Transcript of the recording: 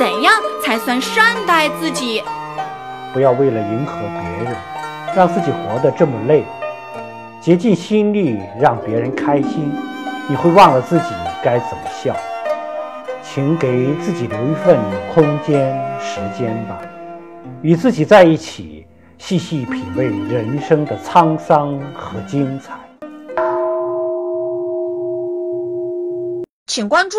怎样才算善待自己？不要为了迎合别人让自己活得这么累竭尽心力让别人开心你会忘了自己该怎么笑请给自己留一份空间时间吧与自己在一起细细品味人生的沧桑和精彩。请关注